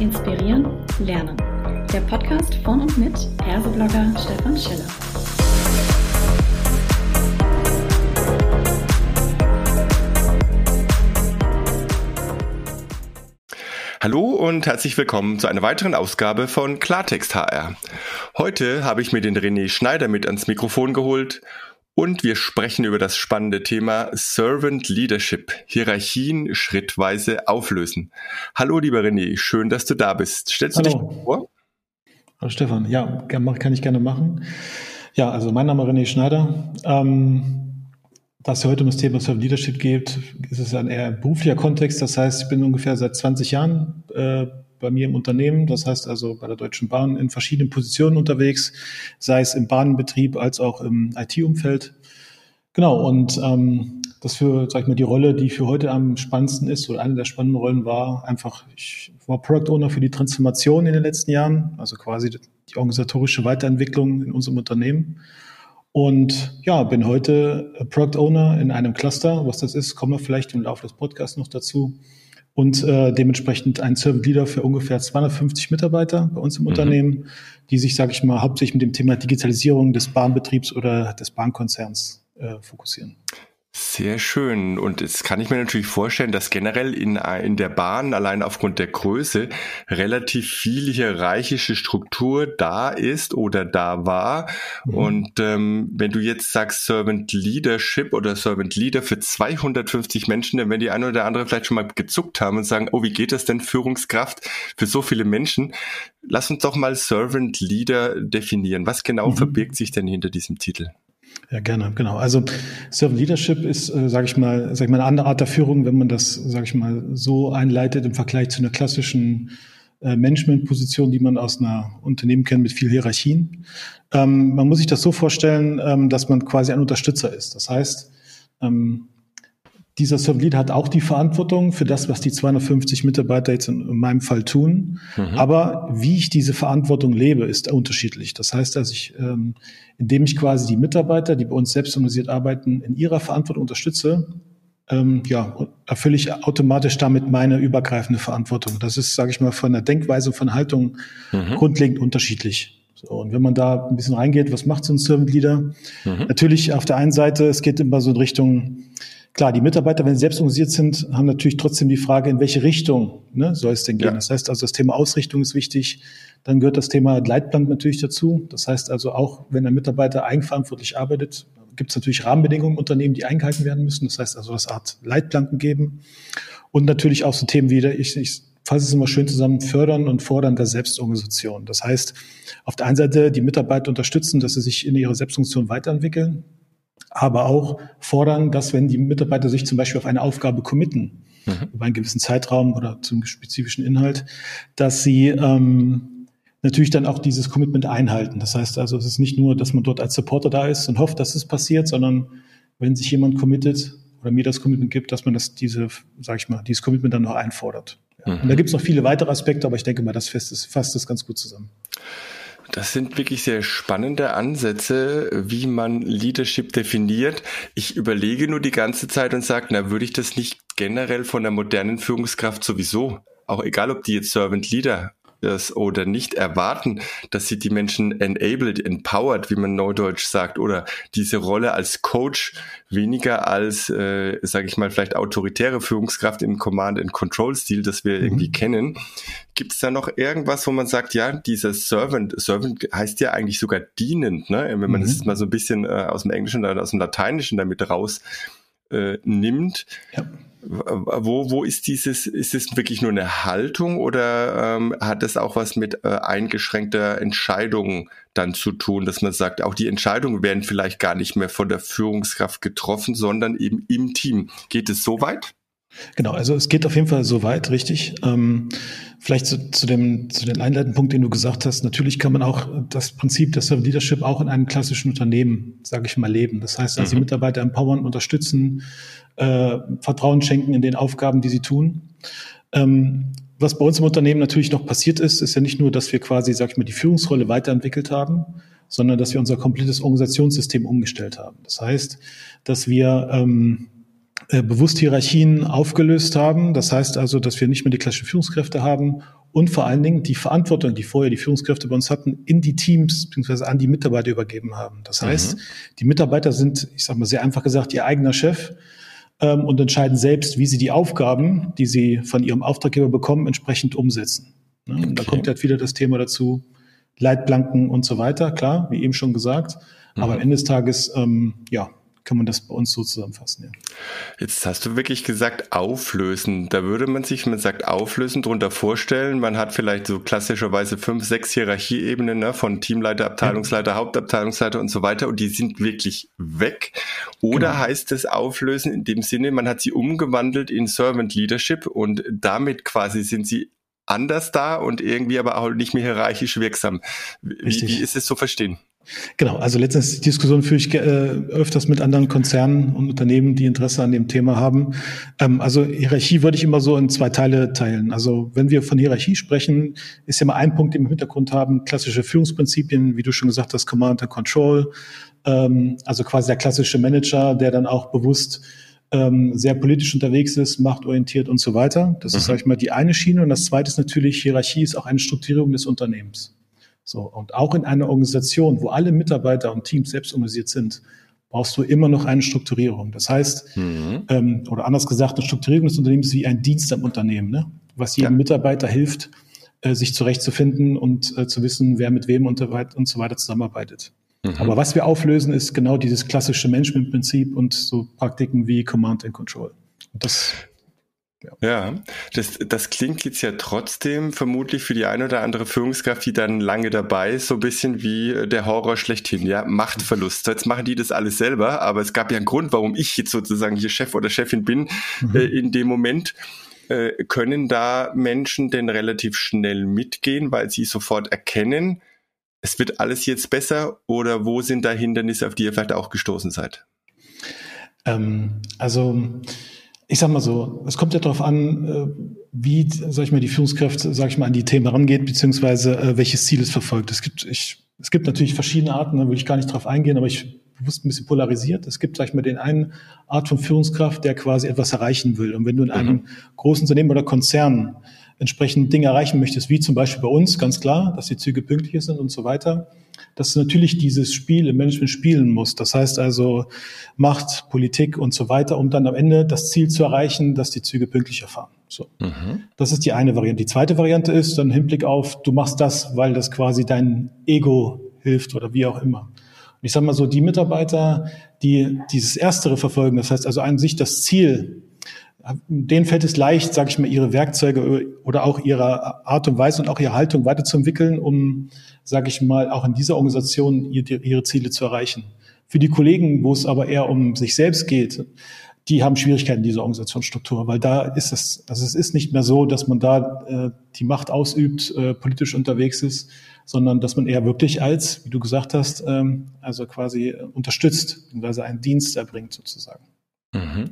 Inspirieren, Lernen. Der Podcast von und mit Erseblogger Stefan Schiller. Hallo und herzlich willkommen zu einer weiteren Ausgabe von Klartext HR. Heute habe ich mir den René Schneider mit ans Mikrofon geholt und wir sprechen über das spannende Thema Servant Leadership, Hierarchien schrittweise auflösen. Hallo lieber René, schön, dass du da bist. Stellst Hallo. du dich vor? Hallo Stefan, ja, kann ich gerne machen. Ja, also mein Name ist René Schneider. Ähm, da es heute um das Thema Servant Leadership geht, ist es ein eher beruflicher Kontext. Das heißt, ich bin ungefähr seit 20 Jahren äh, bei mir im Unternehmen, das heißt also bei der Deutschen Bahn in verschiedenen Positionen unterwegs, sei es im Bahnbetrieb als auch im IT-Umfeld. Genau, und ähm, das für, sag ich mal, die Rolle, die für heute am spannendsten ist, oder eine der spannenden Rollen war einfach, ich war Product Owner für die Transformation in den letzten Jahren, also quasi die organisatorische Weiterentwicklung in unserem Unternehmen. Und ja, bin heute Product Owner in einem Cluster. Was das ist, kommen wir vielleicht im Laufe des Podcasts noch dazu und äh, dementsprechend ein Servant Leader für ungefähr 250 Mitarbeiter bei uns im mhm. Unternehmen, die sich, sage ich mal, hauptsächlich mit dem Thema Digitalisierung des Bahnbetriebs oder des Bahnkonzerns äh, fokussieren. Sehr schön. Und jetzt kann ich mir natürlich vorstellen, dass generell in, in der Bahn allein aufgrund der Größe relativ viel hierarchische Struktur da ist oder da war. Mhm. Und ähm, wenn du jetzt sagst Servant Leadership oder Servant Leader für 250 Menschen, dann werden die eine oder andere vielleicht schon mal gezuckt haben und sagen, oh, wie geht das denn Führungskraft für so viele Menschen? Lass uns doch mal Servant Leader definieren. Was genau mhm. verbirgt sich denn hinter diesem Titel? Ja, gerne, genau. Also Servant Leadership ist, äh, sage ich mal, sag ich mal, eine andere Art der Führung, wenn man das, sage ich mal, so einleitet im Vergleich zu einer klassischen äh, Managementposition, die man aus einer Unternehmen kennt mit viel Hierarchien. Ähm, man muss sich das so vorstellen, ähm, dass man quasi ein Unterstützer ist. Das heißt, ähm, dieser Servant Lead hat auch die Verantwortung für das, was die 250 Mitarbeiter jetzt in, meinem Fall tun. Mhm. Aber wie ich diese Verantwortung lebe, ist unterschiedlich. Das heißt, dass ich, ähm, indem ich quasi die Mitarbeiter, die bei uns selbst organisiert arbeiten, in ihrer Verantwortung unterstütze, ähm, ja, erfülle ich automatisch damit meine übergreifende Verantwortung. Das ist, sage ich mal, von der Denkweise und von Haltung mhm. grundlegend unterschiedlich. So, und wenn man da ein bisschen reingeht, was macht so ein Servant Leader? Mhm. Natürlich auf der einen Seite, es geht immer so in Richtung, Klar, die Mitarbeiter, wenn sie selbst organisiert sind, haben natürlich trotzdem die Frage, in welche Richtung ne, soll es denn gehen. Ja. Das heißt also, das Thema Ausrichtung ist wichtig. Dann gehört das Thema Leitplan natürlich dazu. Das heißt also, auch wenn ein Mitarbeiter eigenverantwortlich arbeitet, gibt es natürlich Rahmenbedingungen im Unternehmen, die eingehalten werden müssen. Das heißt also, das Art Leitplanken geben. Und natürlich auch so Themen wie, ich, ich fasse es immer schön zusammen, fördern und fordern der Selbstorganisation. Das heißt, auf der einen Seite die Mitarbeiter unterstützen, dass sie sich in ihrer Selbstorganisation weiterentwickeln aber auch fordern, dass wenn die Mitarbeiter sich zum Beispiel auf eine Aufgabe committen, mhm. über einen gewissen Zeitraum oder zum spezifischen Inhalt, dass sie ähm, natürlich dann auch dieses Commitment einhalten. Das heißt also, es ist nicht nur, dass man dort als Supporter da ist und hofft, dass es passiert, sondern wenn sich jemand committet oder mir das Commitment gibt, dass man das diese, sag ich mal, dieses Commitment dann noch einfordert. Ja. Mhm. Und da gibt es noch viele weitere Aspekte, aber ich denke mal, das fasst es ganz gut zusammen. Das sind wirklich sehr spannende Ansätze, wie man Leadership definiert. Ich überlege nur die ganze Zeit und sage, na, würde ich das nicht generell von der modernen Führungskraft sowieso, auch egal ob die jetzt Servant Leader das oder nicht erwarten, dass sie die Menschen enabled, empowered, wie man neudeutsch sagt, oder diese Rolle als Coach weniger als, äh, sage ich mal, vielleicht autoritäre Führungskraft im Command-and-Control-Stil, das wir mhm. irgendwie kennen. Gibt es da noch irgendwas, wo man sagt, ja, dieser Servant, Servant heißt ja eigentlich sogar dienend, ne? wenn man mhm. das mal so ein bisschen äh, aus dem Englischen oder aus dem Lateinischen damit raus äh, nimmt. Ja wo, wo ist dieses, ist es wirklich nur eine Haltung oder ähm, hat es auch was mit äh, eingeschränkter Entscheidung dann zu tun, dass man sagt, auch die Entscheidungen werden vielleicht gar nicht mehr von der Führungskraft getroffen, sondern eben im Team. Geht es so weit? Genau, also es geht auf jeden Fall so weit, richtig. Ähm, vielleicht zu, zu, dem, zu den einleitenden Punkt, den du gesagt hast. Natürlich kann man auch das Prinzip des Servant Leadership auch in einem klassischen Unternehmen, sage ich mal, leben. Das heißt, also mhm. die Mitarbeiter empowern, unterstützen, äh, Vertrauen schenken in den Aufgaben, die sie tun. Ähm, was bei uns im Unternehmen natürlich noch passiert ist, ist ja nicht nur, dass wir quasi, sag ich mal, die Führungsrolle weiterentwickelt haben, sondern dass wir unser komplettes Organisationssystem umgestellt haben. Das heißt, dass wir ähm, äh, bewusst Hierarchien aufgelöst haben. Das heißt also, dass wir nicht mehr die klassischen Führungskräfte haben und vor allen Dingen die Verantwortung, die vorher die Führungskräfte bei uns hatten, in die Teams bzw. an die Mitarbeiter übergeben haben. Das heißt, mhm. die Mitarbeiter sind, ich sage mal sehr einfach gesagt, ihr eigener Chef ähm, und entscheiden selbst, wie sie die Aufgaben, die sie von ihrem Auftraggeber bekommen, entsprechend umsetzen. Ne? Okay. Und da kommt halt wieder das Thema dazu, Leitplanken und so weiter, klar, wie eben schon gesagt. Mhm. Aber am Ende des Tages, ähm, ja, kann man das bei uns so zusammenfassen. Ja. Jetzt hast du wirklich gesagt auflösen. Da würde man sich, wenn man sagt auflösen, darunter vorstellen, man hat vielleicht so klassischerweise fünf, sechs Hierarchieebenen ne, von Teamleiter, Abteilungsleiter, ja. Hauptabteilungsleiter und so weiter und die sind wirklich weg. Oder genau. heißt es auflösen in dem Sinne, man hat sie umgewandelt in Servant Leadership und damit quasi sind sie anders da und irgendwie aber auch nicht mehr hierarchisch wirksam. Wie, wie ist es zu verstehen? Genau, also letztens Diskussion führe ich äh, öfters mit anderen Konzernen und Unternehmen, die Interesse an dem Thema haben. Ähm, also Hierarchie würde ich immer so in zwei Teile teilen. Also wenn wir von Hierarchie sprechen, ist ja mal ein Punkt, den wir im Hintergrund haben, klassische Führungsprinzipien, wie du schon gesagt hast, Command and Control. Ähm, also quasi der klassische Manager, der dann auch bewusst ähm, sehr politisch unterwegs ist, machtorientiert und so weiter. Das mhm. ist, sag ich mal, die eine Schiene. Und das zweite ist natürlich, Hierarchie ist auch eine Strukturierung des Unternehmens. So, und auch in einer Organisation, wo alle Mitarbeiter und Teams selbst organisiert sind, brauchst du immer noch eine Strukturierung. Das heißt, mhm. ähm, oder anders gesagt, eine Strukturierung des Unternehmens ist wie ein Dienst am Unternehmen, ne? was jedem ja. Mitarbeiter hilft, äh, sich zurechtzufinden und äh, zu wissen, wer mit wem und, und so weiter zusammenarbeitet. Mhm. Aber was wir auflösen, ist genau dieses klassische Managementprinzip und so Praktiken wie Command and Control. Und das ja, ja das, das klingt jetzt ja trotzdem vermutlich für die eine oder andere Führungskraft, die dann lange dabei ist, so ein bisschen wie äh, der Horror schlechthin, ja, Machtverlust. Jetzt machen die das alles selber, aber es gab ja einen Grund, warum ich jetzt sozusagen hier Chef oder Chefin bin mhm. äh, in dem Moment. Äh, können da Menschen denn relativ schnell mitgehen, weil sie sofort erkennen, es wird alles jetzt besser oder wo sind da Hindernisse, auf die ihr vielleicht auch gestoßen seid? Ähm, also ich sag mal so, es kommt ja darauf an, äh, wie, sag ich mal, die Führungskraft, sag ich mal, an die Themen rangeht, beziehungsweise äh, welches Ziel es verfolgt. Es gibt, ich, es gibt natürlich verschiedene Arten, da will ich gar nicht drauf eingehen, aber ich bewusst ein bisschen polarisiert. Es gibt, sag ich mal, den einen Art von Führungskraft, der quasi etwas erreichen will. Und wenn du in einem mhm. großen Unternehmen oder Konzern entsprechend Dinge erreichen möchtest, wie zum Beispiel bei uns, ganz klar, dass die Züge pünktlich sind und so weiter, dass du natürlich dieses Spiel im Management spielen musst. Das heißt also Macht, Politik und so weiter, um dann am Ende das Ziel zu erreichen, dass die Züge pünktlicher fahren. So. Mhm. Das ist die eine Variante. Die zweite Variante ist dann Hinblick auf, du machst das, weil das quasi dein Ego hilft oder wie auch immer. Und ich sage mal so, die Mitarbeiter, die dieses Erstere verfolgen, das heißt also an sich das Ziel denen fällt es leicht, sage ich mal, ihre Werkzeuge oder auch ihre Art und Weise und auch ihre Haltung weiterzuentwickeln, um, sage ich mal, auch in dieser Organisation ihre Ziele zu erreichen. Für die Kollegen, wo es aber eher um sich selbst geht, die haben Schwierigkeiten in dieser Organisationsstruktur, weil da ist es, also es ist nicht mehr so, dass man da äh, die Macht ausübt, äh, politisch unterwegs ist, sondern dass man eher wirklich als, wie du gesagt hast, ähm, also quasi unterstützt, beziehungsweise einen Dienst erbringt sozusagen. Mhm.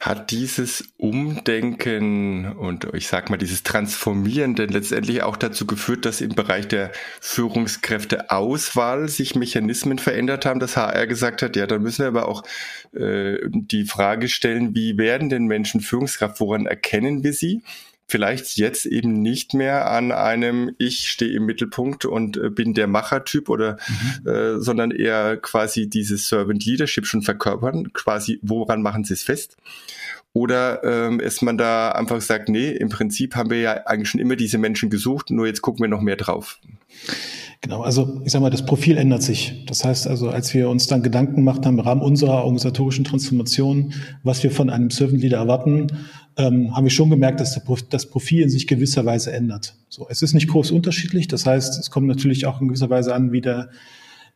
Hat dieses Umdenken und ich sag mal dieses Transformieren denn letztendlich auch dazu geführt, dass im Bereich der Führungskräfteauswahl sich Mechanismen verändert haben, dass HR gesagt hat, ja, dann müssen wir aber auch äh, die Frage stellen, wie werden denn Menschen Führungskraft, woran erkennen wir sie? Vielleicht jetzt eben nicht mehr an einem Ich stehe im Mittelpunkt und äh, bin der Machertyp oder mhm. äh, sondern eher quasi dieses Servant Leadership schon verkörpern, quasi woran machen sie es fest? Oder ähm, ist man da einfach sagt, nee, im Prinzip haben wir ja eigentlich schon immer diese Menschen gesucht, nur jetzt gucken wir noch mehr drauf. Genau, also ich sage mal, das Profil ändert sich. Das heißt also, als wir uns dann Gedanken gemacht haben im Rahmen unserer organisatorischen Transformation, was wir von einem Servant Leader erwarten, ähm, haben wir schon gemerkt, dass das Profil in sich gewisserweise ändert. So, es ist nicht groß unterschiedlich. Das heißt, es kommt natürlich auch in gewisser Weise an, wie der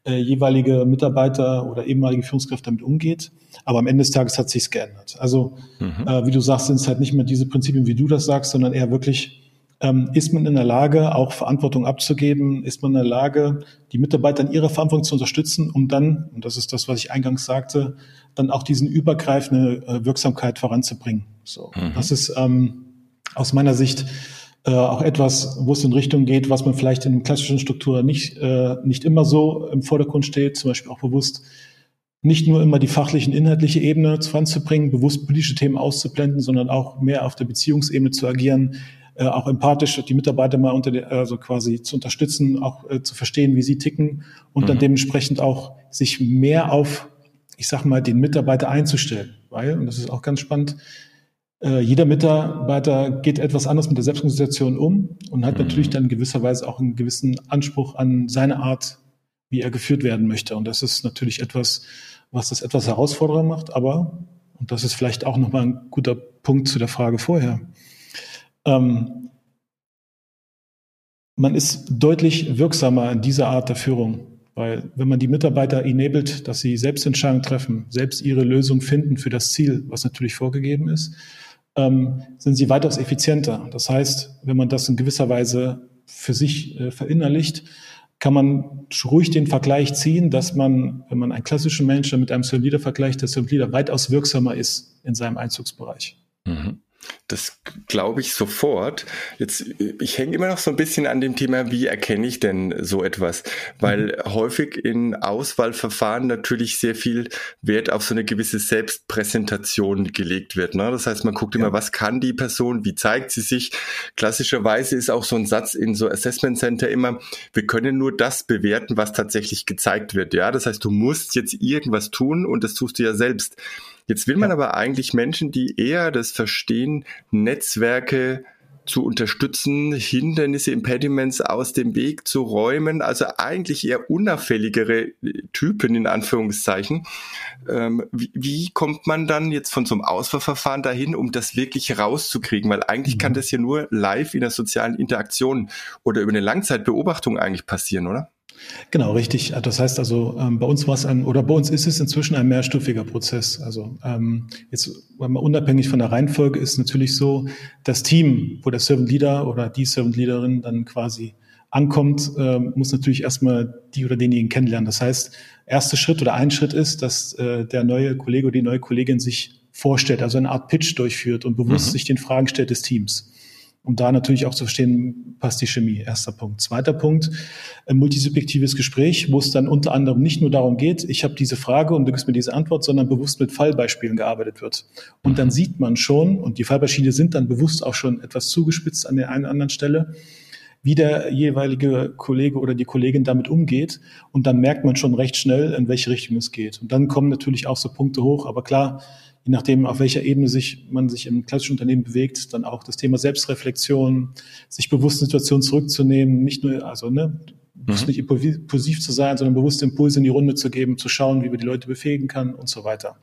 äh, jeweilige Mitarbeiter oder ehemalige Führungskraft damit umgeht. Aber am Ende des Tages hat sich's geändert. Also, mhm. äh, wie du sagst, sind es halt nicht mehr diese Prinzipien, wie du das sagst, sondern eher wirklich ähm, ist man in der Lage, auch Verantwortung abzugeben? Ist man in der Lage, die Mitarbeiter in ihrer Verantwortung zu unterstützen, um dann, und das ist das, was ich eingangs sagte, dann auch diesen übergreifende äh, Wirksamkeit voranzubringen? So, mhm. das ist ähm, aus meiner Sicht äh, auch etwas, wo es in Richtung geht, was man vielleicht in klassischen Strukturen nicht, äh, nicht immer so im Vordergrund steht, zum Beispiel auch bewusst nicht nur immer die fachlichen, inhaltliche Ebene voranzubringen, bewusst politische Themen auszublenden, sondern auch mehr auf der Beziehungsebene zu agieren, äh, auch empathisch die Mitarbeiter mal unter der, also quasi zu unterstützen, auch äh, zu verstehen, wie sie ticken und mhm. dann dementsprechend auch sich mehr auf, ich sag mal, den Mitarbeiter einzustellen. Weil, und das ist auch ganz spannend, äh, jeder Mitarbeiter geht etwas anders mit der Selbstorganisation um und hat mhm. natürlich dann gewisserweise auch einen gewissen Anspruch an seine Art, wie er geführt werden möchte. Und das ist natürlich etwas, was das etwas herausfordernder macht, aber, und das ist vielleicht auch nochmal ein guter Punkt zu der Frage vorher, ähm, man ist deutlich wirksamer in dieser Art der Führung. Weil wenn man die Mitarbeiter enabled, dass sie selbst Entscheidungen treffen, selbst ihre Lösung finden für das Ziel, was natürlich vorgegeben ist, ähm, sind sie weitaus effizienter. Das heißt, wenn man das in gewisser Weise für sich äh, verinnerlicht, kann man ruhig den Vergleich ziehen, dass man, wenn man einen klassischen Menschen mit einem Servant Leader vergleicht, der Servant Leader weitaus wirksamer ist in seinem Einzugsbereich. Mhm. Das glaube ich sofort. Jetzt, ich hänge immer noch so ein bisschen an dem Thema, wie erkenne ich denn so etwas? Weil mhm. häufig in Auswahlverfahren natürlich sehr viel Wert auf so eine gewisse Selbstpräsentation gelegt wird. Ne? Das heißt, man guckt immer, was kann die Person, wie zeigt sie sich? Klassischerweise ist auch so ein Satz in so Assessment Center immer, wir können nur das bewerten, was tatsächlich gezeigt wird. Ja, das heißt, du musst jetzt irgendwas tun und das tust du ja selbst. Jetzt will man ja. aber eigentlich Menschen, die eher das verstehen, Netzwerke zu unterstützen, Hindernisse, Impediments aus dem Weg zu räumen, also eigentlich eher unauffälligere Typen in Anführungszeichen. Ähm, wie, wie, kommt man dann jetzt von so einem Auswahlverfahren dahin, um das wirklich rauszukriegen? Weil eigentlich mhm. kann das ja nur live in der sozialen Interaktion oder über eine Langzeitbeobachtung eigentlich passieren, oder? Genau, richtig. Das heißt also, ähm, bei uns war es ein, oder bei uns ist es inzwischen ein mehrstufiger Prozess. Also ähm, jetzt unabhängig von der Reihenfolge ist natürlich so, das Team, wo der Servant Leader oder die Servant Leaderin dann quasi ankommt, äh, muss natürlich erstmal die oder denjenigen kennenlernen. Das heißt, erster Schritt oder ein Schritt ist, dass äh, der neue Kollege oder die neue Kollegin sich vorstellt, also eine Art Pitch durchführt und bewusst mhm. sich den Fragen stellt des Teams um da natürlich auch zu verstehen, passt die Chemie. Erster Punkt. Zweiter Punkt, ein multisubjektives Gespräch, wo es dann unter anderem nicht nur darum geht, ich habe diese Frage und du gibst mir diese Antwort, sondern bewusst mit Fallbeispielen gearbeitet wird. Und dann sieht man schon, und die Fallbeispiele sind dann bewusst auch schon etwas zugespitzt an der einen oder anderen Stelle, wie der jeweilige Kollege oder die Kollegin damit umgeht. Und dann merkt man schon recht schnell, in welche Richtung es geht. Und dann kommen natürlich auch so Punkte hoch. Aber klar, je nachdem, auf welcher Ebene sich man sich im klassischen Unternehmen bewegt, dann auch das Thema Selbstreflexion, sich bewusst Situationen zurückzunehmen, nicht nur, also ne, mhm. nicht impulsiv zu sein, sondern bewusste Impulse in die Runde zu geben, zu schauen, wie man die Leute befähigen kann und so weiter.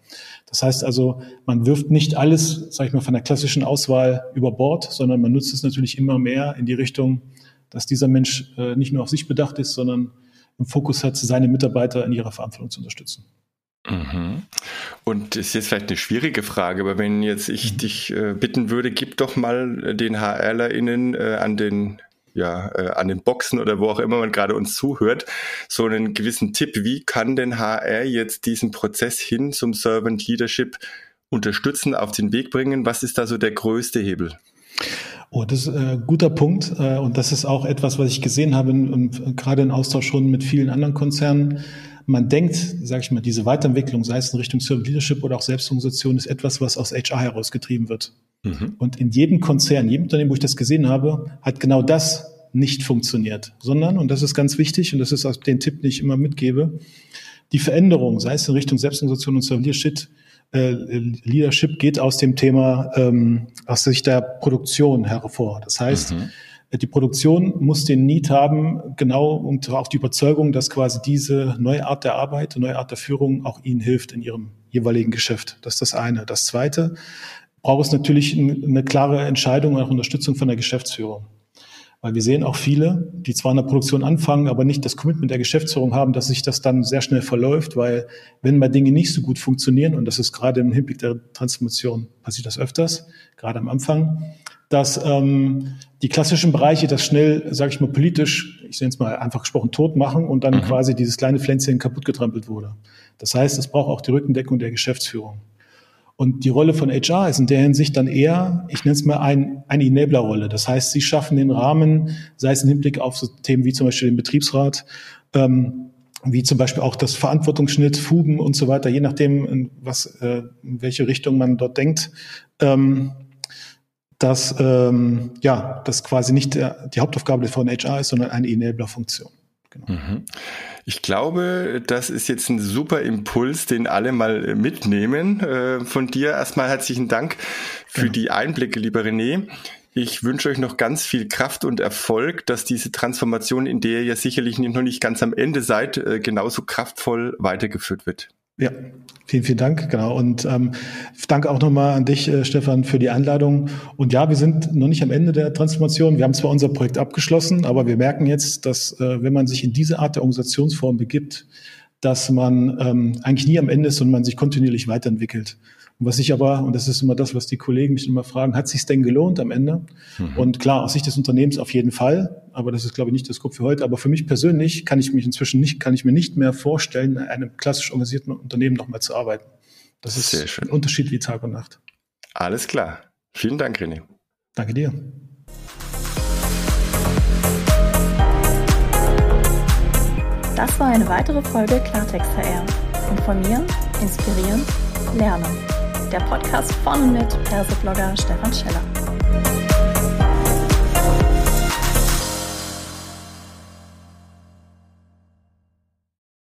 Das heißt also, man wirft nicht alles, sag ich mal, von der klassischen Auswahl über Bord, sondern man nutzt es natürlich immer mehr in die Richtung, dass dieser Mensch äh, nicht nur auf sich bedacht ist, sondern im Fokus hat, seine Mitarbeiter in ihrer Verantwortung zu unterstützen. Mhm. Und das ist jetzt vielleicht eine schwierige Frage, aber wenn jetzt ich mhm. dich äh, bitten würde, gib doch mal den HRlerInnen äh, an den ja, äh, an den Boxen oder wo auch immer man gerade uns zuhört, so einen gewissen Tipp. Wie kann denn HR jetzt diesen Prozess hin zum Servant Leadership unterstützen, auf den Weg bringen? Was ist da so der größte Hebel? Oh, das ist ein äh, guter Punkt. Äh, und das ist auch etwas, was ich gesehen habe, gerade in Austausch schon mit vielen anderen Konzernen man denkt, sage ich mal, diese Weiterentwicklung, sei es in Richtung Servant Leadership oder auch Selbstorganisation, ist etwas, was aus HR herausgetrieben wird. Mhm. Und in jedem Konzern, jedem Unternehmen, wo ich das gesehen habe, hat genau das nicht funktioniert, sondern, und das ist ganz wichtig, und das ist auch den Tipp, den ich immer mitgebe, die Veränderung, sei es in Richtung Selbstorganisation und Servant Leadership, äh, Leadership geht aus dem Thema, ähm, aus Sicht der Produktion hervor. Das heißt, mhm die Produktion muss den Need haben, genau und auch die Überzeugung, dass quasi diese neue Art der Arbeit, neue Art der Führung auch ihnen hilft in ihrem jeweiligen Geschäft. Das ist das eine. Das zweite, braucht es natürlich eine klare Entscheidung und auch Unterstützung von der Geschäftsführung. Weil wir sehen auch viele, die zwar in der Produktion anfangen, aber nicht das Commitment der Geschäftsführung haben, dass sich das dann sehr schnell verläuft, weil wenn mal Dinge nicht so gut funktionieren, und das ist gerade im Hinblick der Transformation passiert das öfters, gerade am Anfang, dass ähm, die klassischen Bereiche das schnell, sage ich mal, politisch, ich nenne es mal einfach gesprochen, tot machen und dann mhm. quasi dieses kleine Pflänzchen kaputt getrampelt wurde. Das heißt, es braucht auch die Rückendeckung der Geschäftsführung. Und die Rolle von HR ist in der Hinsicht dann eher, ich nenne es mal ein, eine Enabler-Rolle. Das heißt, sie schaffen den Rahmen, sei es im Hinblick auf so Themen wie zum Beispiel den Betriebsrat, ähm, wie zum Beispiel auch das Verantwortungsschnitt, Fuben und so weiter, je nachdem, in was, äh, in welche Richtung man dort denkt. Ähm, dass ähm, ja, das quasi nicht die Hauptaufgabe von HR ist, sondern eine Enabler-Funktion. Genau. Mhm. Ich glaube, das ist jetzt ein super Impuls, den alle mal mitnehmen. Äh, von dir erstmal herzlichen Dank für genau. die Einblicke, lieber René. Ich wünsche euch noch ganz viel Kraft und Erfolg, dass diese Transformation, in der ihr ja sicherlich noch nicht ganz am Ende seid, äh, genauso kraftvoll weitergeführt wird. Ja, vielen, vielen Dank. Genau. Und ähm, danke auch nochmal an dich, äh, Stefan, für die Einladung. Und ja, wir sind noch nicht am Ende der Transformation. Wir haben zwar unser Projekt abgeschlossen, aber wir merken jetzt, dass äh, wenn man sich in diese Art der Organisationsform begibt, dass man ähm, eigentlich nie am Ende ist und man sich kontinuierlich weiterentwickelt. Und was ich aber, und das ist immer das, was die Kollegen mich immer fragen, hat sich denn gelohnt am Ende? Mhm. Und klar, aus Sicht des Unternehmens auf jeden Fall, aber das ist, glaube ich, nicht das Scope für heute. Aber für mich persönlich kann ich mich inzwischen nicht, kann ich mir nicht mehr vorstellen, in einem klassisch organisierten Unternehmen nochmal zu arbeiten. Das ist Sehr schön. ein Unterschied wie Tag und Nacht. Alles klar. Vielen Dank, René. Danke dir. Das war eine weitere Folge Klartext HR. Informieren, inspirieren, lernen der Podcast von mit Perseblogger Stefan Scheller.